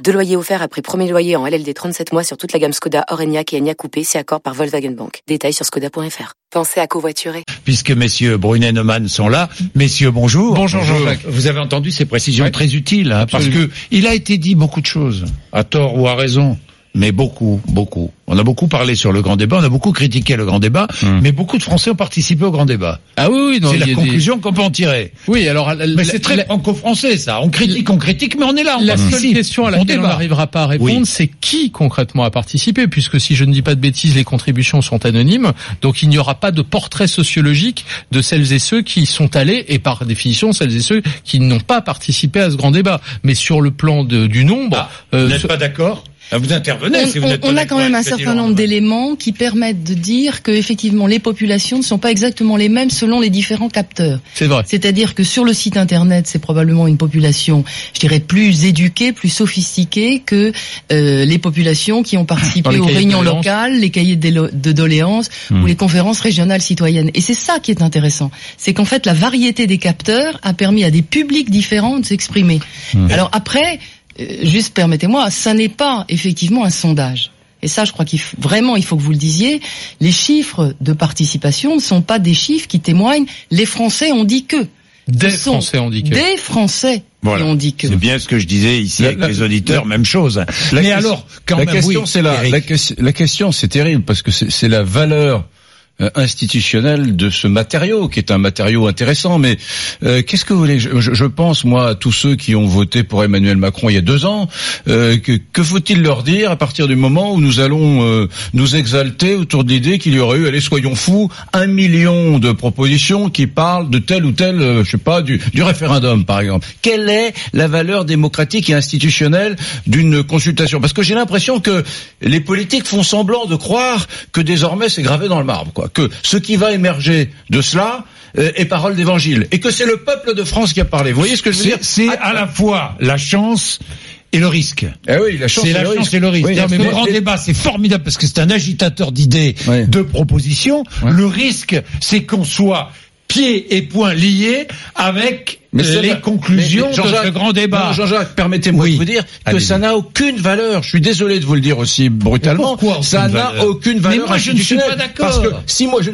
Deux loyers offerts après premier loyer en LLD 37 mois sur toute la gamme Skoda, Orenia et Enya Coupé, si accord par Volkswagen Bank. Détails sur skoda.fr. Pensez à covoiturer. Puisque messieurs Brunet et Neumann sont là, messieurs bonjour. Bonjour Jean-Jacques. Vous avez entendu ces précisions très utiles, hein, parce que il a été dit beaucoup de choses, à tort ou à raison mais beaucoup, beaucoup. On a beaucoup parlé sur le grand débat, on a beaucoup critiqué le grand débat, Hmm. mais beaucoup de Français ont participé au grand débat. Ah oui, oui, C'est la des- conclusion qu'on peut en tirer. Oui, alors la, Mais c'est très la- franco-français ça. On critique, on critique, mais on est là. On la seule question à laquelle on n'arrivera pas à répondre, Oui. c'est qui concrètement a participé, puisque si je ne dis pas de bêtises, les contributions sont anonymes, donc il n'y aura pas de portrait sociologique de celles et ceux qui y sont allés, et par définition celles et ceux qui n'ont pas participé à ce grand débat. Mais sur le plan de- du nombre, Ah, euh, vous n'êtes ce- pas d'accord Vous intervenez On, si vous on- a quand même un certain nombre d'éléments qui permettent de dire que effectivement les populations ne sont pas exactement les mêmes selon les différents capteurs. c'est vrai. C'est-à-dire que sur le site internet, c'est probablement une population, je dirais, plus éduquée, plus sophistiquée que euh, les populations qui ont participé aux réunions locales, les cahiers de doléances Hmm. ou les conférences régionales citoyennes. Et c'est ça qui est intéressant, c'est qu'en fait la variété des capteurs a permis à des publics différents de s'exprimer. Hmm. Alors après, juste permettez-moi, ça n'est pas effectivement un sondage. Et ça, je crois qu'il faut- vraiment, il faut que vous le disiez. Les chiffres de participation ne sont pas des chiffres qui témoignent. Les Français ont dit que. Des Ce sont Français handicapés. Des Français Voilà. ont dit que. C'est bien ce que je disais ici La- avec la- les auditeurs, même chose. La mais question- alors, quand la même, question oui, c'est la, la, ques- la question c'est terrible parce que c'est c'est la valeur euh, institutionnelle de ce matériau qui est un matériau intéressant. Mais euh, qu'est-ce que vous voulez? Je, pense moi à tous ceux qui ont voté pour Emmanuel Macron il y a deux ans euh, que, que faut-il leur dire à partir du moment où nous allons euh, nous exalter autour de l'idée qu'il y aurait eu allez soyons fous un million de propositions qui parlent de tel ou tel je sais pas du, du référendum par exemple. Quelle est la valeur démocratique et institutionnelle d'une consultation? Parce que j'ai l'impression que les politiques font semblant de croire que désormais c'est gravé dans le marbre quoi que ce qui va émerger de cela euh, est parole d'évangile et que c'est le peuple de France qui a parlé vous voyez ce que je veux C'est dire c'est à la fois la chance et le risque. Eh oui la chance C'est la le chance risque. et le risque. Oui, Non, mais le grand débat, c'est formidable parce que c'est un agitateur d'idées, de propositions. Le risque, c'est qu'on soit pieds et poings liés avec Mais c'est les conclusions mais- mais de ce grand débat. Jean-Jacques, permettez-moi Oui. de vous dire que ça n'a aucune valeur. Je suis désolé de vous le dire aussi brutalement. Mais pourquoi ça n'a valeur aucune Mais valeur moi, je ne suis pas d'accord. Parce que si moi, je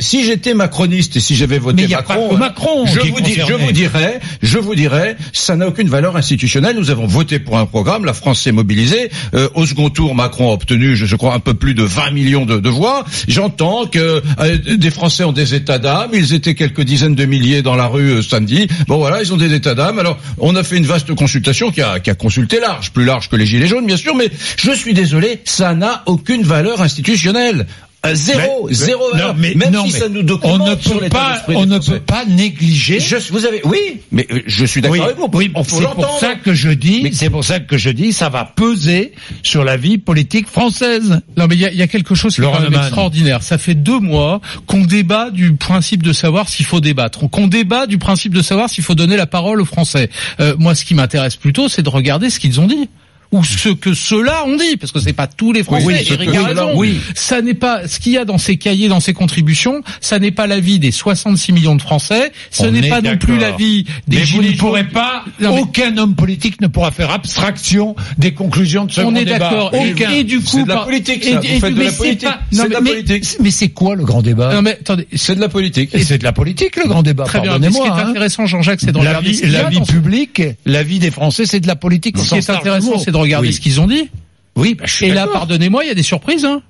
si j'étais macroniste et si j'avais voté Mais Macron, Macron je vous dis, je concerné. vous dirais, je vous dirais, ça n'a aucune valeur institutionnelle. Nous avons voté pour un programme, la France s'est mobilisée. Euh, au second tour, Macron a obtenu, je, je crois, un peu plus de 20 millions de, de voix. J'entends que euh, des Français ont des états d'âme. Ils étaient quelques dizaines de milliers dans la rue euh, samedi. Bon voilà, ils ont des états d'âme. Alors, on a fait une vaste consultation qui a, qui a consulté large, plus large que les gilets jaunes, bien sûr. Mais je suis désolé, ça n'a aucune valeur institutionnelle. Euh, Zéro, Mais- zéro non, valeur. mais- Même non, si mais ça nous on documente ne sur peut pas, on ne peut pas négliger. Je, vous avez, oui, mais euh, je suis d'accord Oui, avec vous. oui, on faut c'est pour ça que je dis, c'est pour ça que je dis, ça va peser sur la vie politique française. Non, mais il y a, il y a quelque chose qui est quand même extraordinaire. Ça fait deux mois qu'on débat du principe de savoir s'il faut débattre, qu'on débat du principe de savoir s'il faut donner la parole aux Français. Euh, moi, ce qui m'intéresse plutôt, c'est de regarder ce qu'ils ont dit ou ce que ceux-là ont dit, parce que c'est pas tous les Français. Oui, Eric a raison. dit. Ça n'est pas ce qu'il y a dans ces cahiers, dans ces contributions. Ça n'est pas l'avis des 66 millions de Français. Ce On n'est est pas non plus d'accord. l'avis des Mais vous ne pourrez pas, Non, mais- aucun homme politique ne pourra faire abstraction des conclusions de ce On grand est débat. d'accord. Et, Aucun. et du coup, C'est de la politique, et- ça. Vous et- faites de mais la c'est politique. pas- de la mais- politique. Mais c'est quoi le grand débat Non mais attendez, C'est de la politique. Et c'est de la politique, le grand débat. Très bien. Mais ce qui est hein. intéressant, Jean-Jacques, c'est de La vie, dans publique, la vie des Français, c'est de la politique. Ce qui est intéressant, c'est regarder Oui. ce qu'ils ont dit. Oui, bah, je suis Et là, pardonnez-moi, il y a des surprises. Hein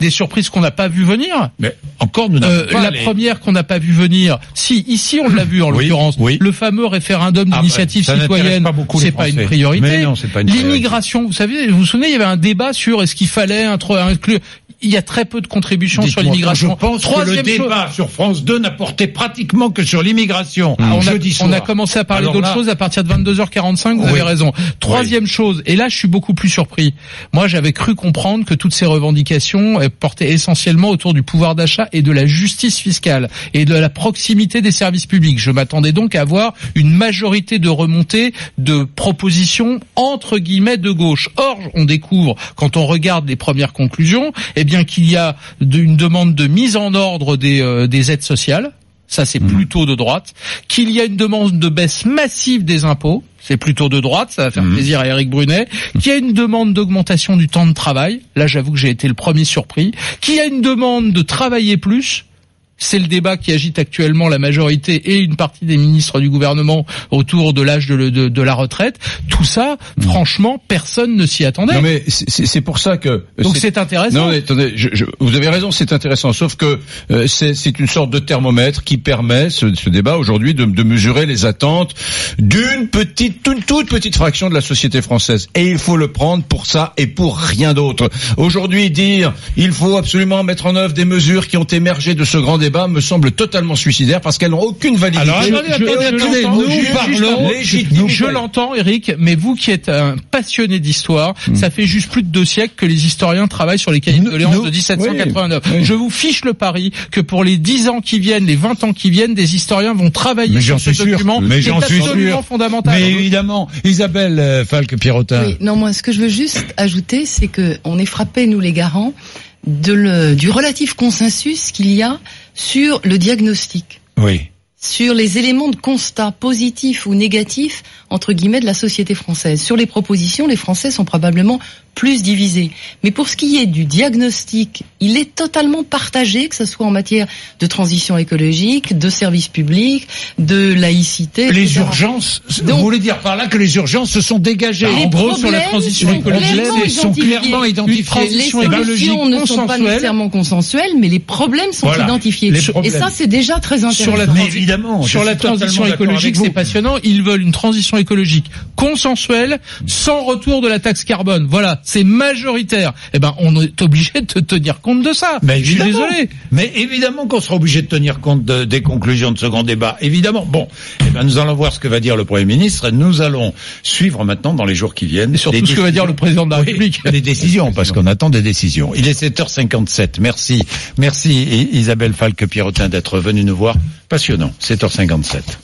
des surprises qu'on n'a pas vu venir. Mais encore, nous n'avons Euh, pas la les- première qu'on n'a pas vu venir, si ici on l'a vu en Oui, l'occurrence, oui. le fameux référendum Ah, d'initiative bah, n'intéresse citoyenne, c'est pas pas une priorité. L'immigration, vous savez, vous vous souvenez, il y avait un débat sur est-ce qu'il fallait inclure. Il y a très peu de contributions sur l'immigration. Je pense que le Troisième chose- débat sur France 2 n'a porté pratiquement que sur l'immigration. Ah, on, on a commencé à parler d'autres là- choses à partir de 22h45, vous Oui. avez raison. Troisième chose, et là je suis beaucoup plus surpris. Moi j'avais cru comprendre que toutes ces revendications portaient essentiellement autour du pouvoir d'achat et de la justice fiscale et de la proximité des services publics. Je m'attendais donc à avoir une majorité de remontées de propositions entre guillemets de gauche. Or, on découvre quand on regarde les premières conclusions, eh bien qu'il y a une demande de mise en ordre des, euh, des aides sociales. Ça c'est plutôt de droite, qu'il y a une demande de baisse massive des impôts, c'est plutôt de droite, ça va faire plaisir à Eric Brunet, qu'il y a une demande d'augmentation du temps de travail, là j'avoue que j'ai été le premier surpris, qu'il y a une demande de travailler plus, c'est le débat qui agite actuellement la majorité et une partie des ministres du gouvernement autour de l'âge de, le- de- de la retraite. Tout ça, franchement, personne ne s'y attendait. Non mais c'est- pour ça que Donc c'est intéressant. Non, mais attendez, je, je- vous avez raison, c'est intéressant. Sauf que euh, c'est c'est une sorte de thermomètre qui permet ce, ce débat aujourd'hui de, de mesurer les attentes d'une petite, toute, toute petite fraction de la société française. Et il faut le prendre pour ça et pour rien d'autre. Aujourd'hui, dire il faut absolument mettre en œuvre des mesures qui ont émergé de ce grand débat me semble totalement suicidaire parce qu'elles n'ont aucune validité. Alors, attendez, Je- attendez, je nous parlons légitimité. Je l'entends, Eric, mais vous qui êtes un passionné d'histoire, ça fait juste plus de deux siècles que les historiens travaillent sur les cahiers de doléances de 1789. oui, oui. Je vous fiche le pari que pour les dix ans qui viennent, les 20 ans qui viennent, des historiens vont travailler Mais sur j'en ce suis sûr. document Mais qui est j'en suis absolument sûr. fondamental. Mais évidemment, Isabelle euh, Falque-Pirotin. Oui, non, moi, ce que je veux juste ajouter, c'est que on est frappé, nous les garants, de le, du relatif consensus qu'il y a sur le diagnostic, Oui. sur les éléments de constat positifs ou négatifs, entre guillemets, de la société française. Sur les propositions, les Français sont probablement plus divisés. Mais pour ce qui est du diagnostic, il est totalement partagé, que ce soit en matière de transition écologique, de services publics, de laïcité. Les etc. urgences, Donc- vous voulez dire par là que les urgences se sont dégagées Les en gros, sur la transition sont écologique, clairement Elles sont identifiés. clairement transition Les solutions ne sont pas nécessairement consensuelles, mais les problèmes sont Voilà, identifiés. les. Et ça, c'est déjà très intéressant. Sur la, évidemment, sur transition écologique, c'est passionnant. Ils veulent une transition écologique consensuelle, sans retour de la taxe carbone. Voilà, c'est majoritaire. Eh ben, on est obligé de tenir compte de ça. Mais Je suis désolé. Mais évidemment qu'on sera obligé de tenir compte de- des conclusions de ce grand débat. Évidemment. Bon, eh ben, nous allons voir ce que va dire le Premier ministre. Nous allons suivre maintenant dans les jours qui viennent. Et surtout ce que va dire le président de la Oui, République. Les décisions, parce qu'on attend des décisions. Il est 7h57. Merci. Merci Isabelle Falque-Pierrotin d'être venue nous voir. Passionnant. 7h57.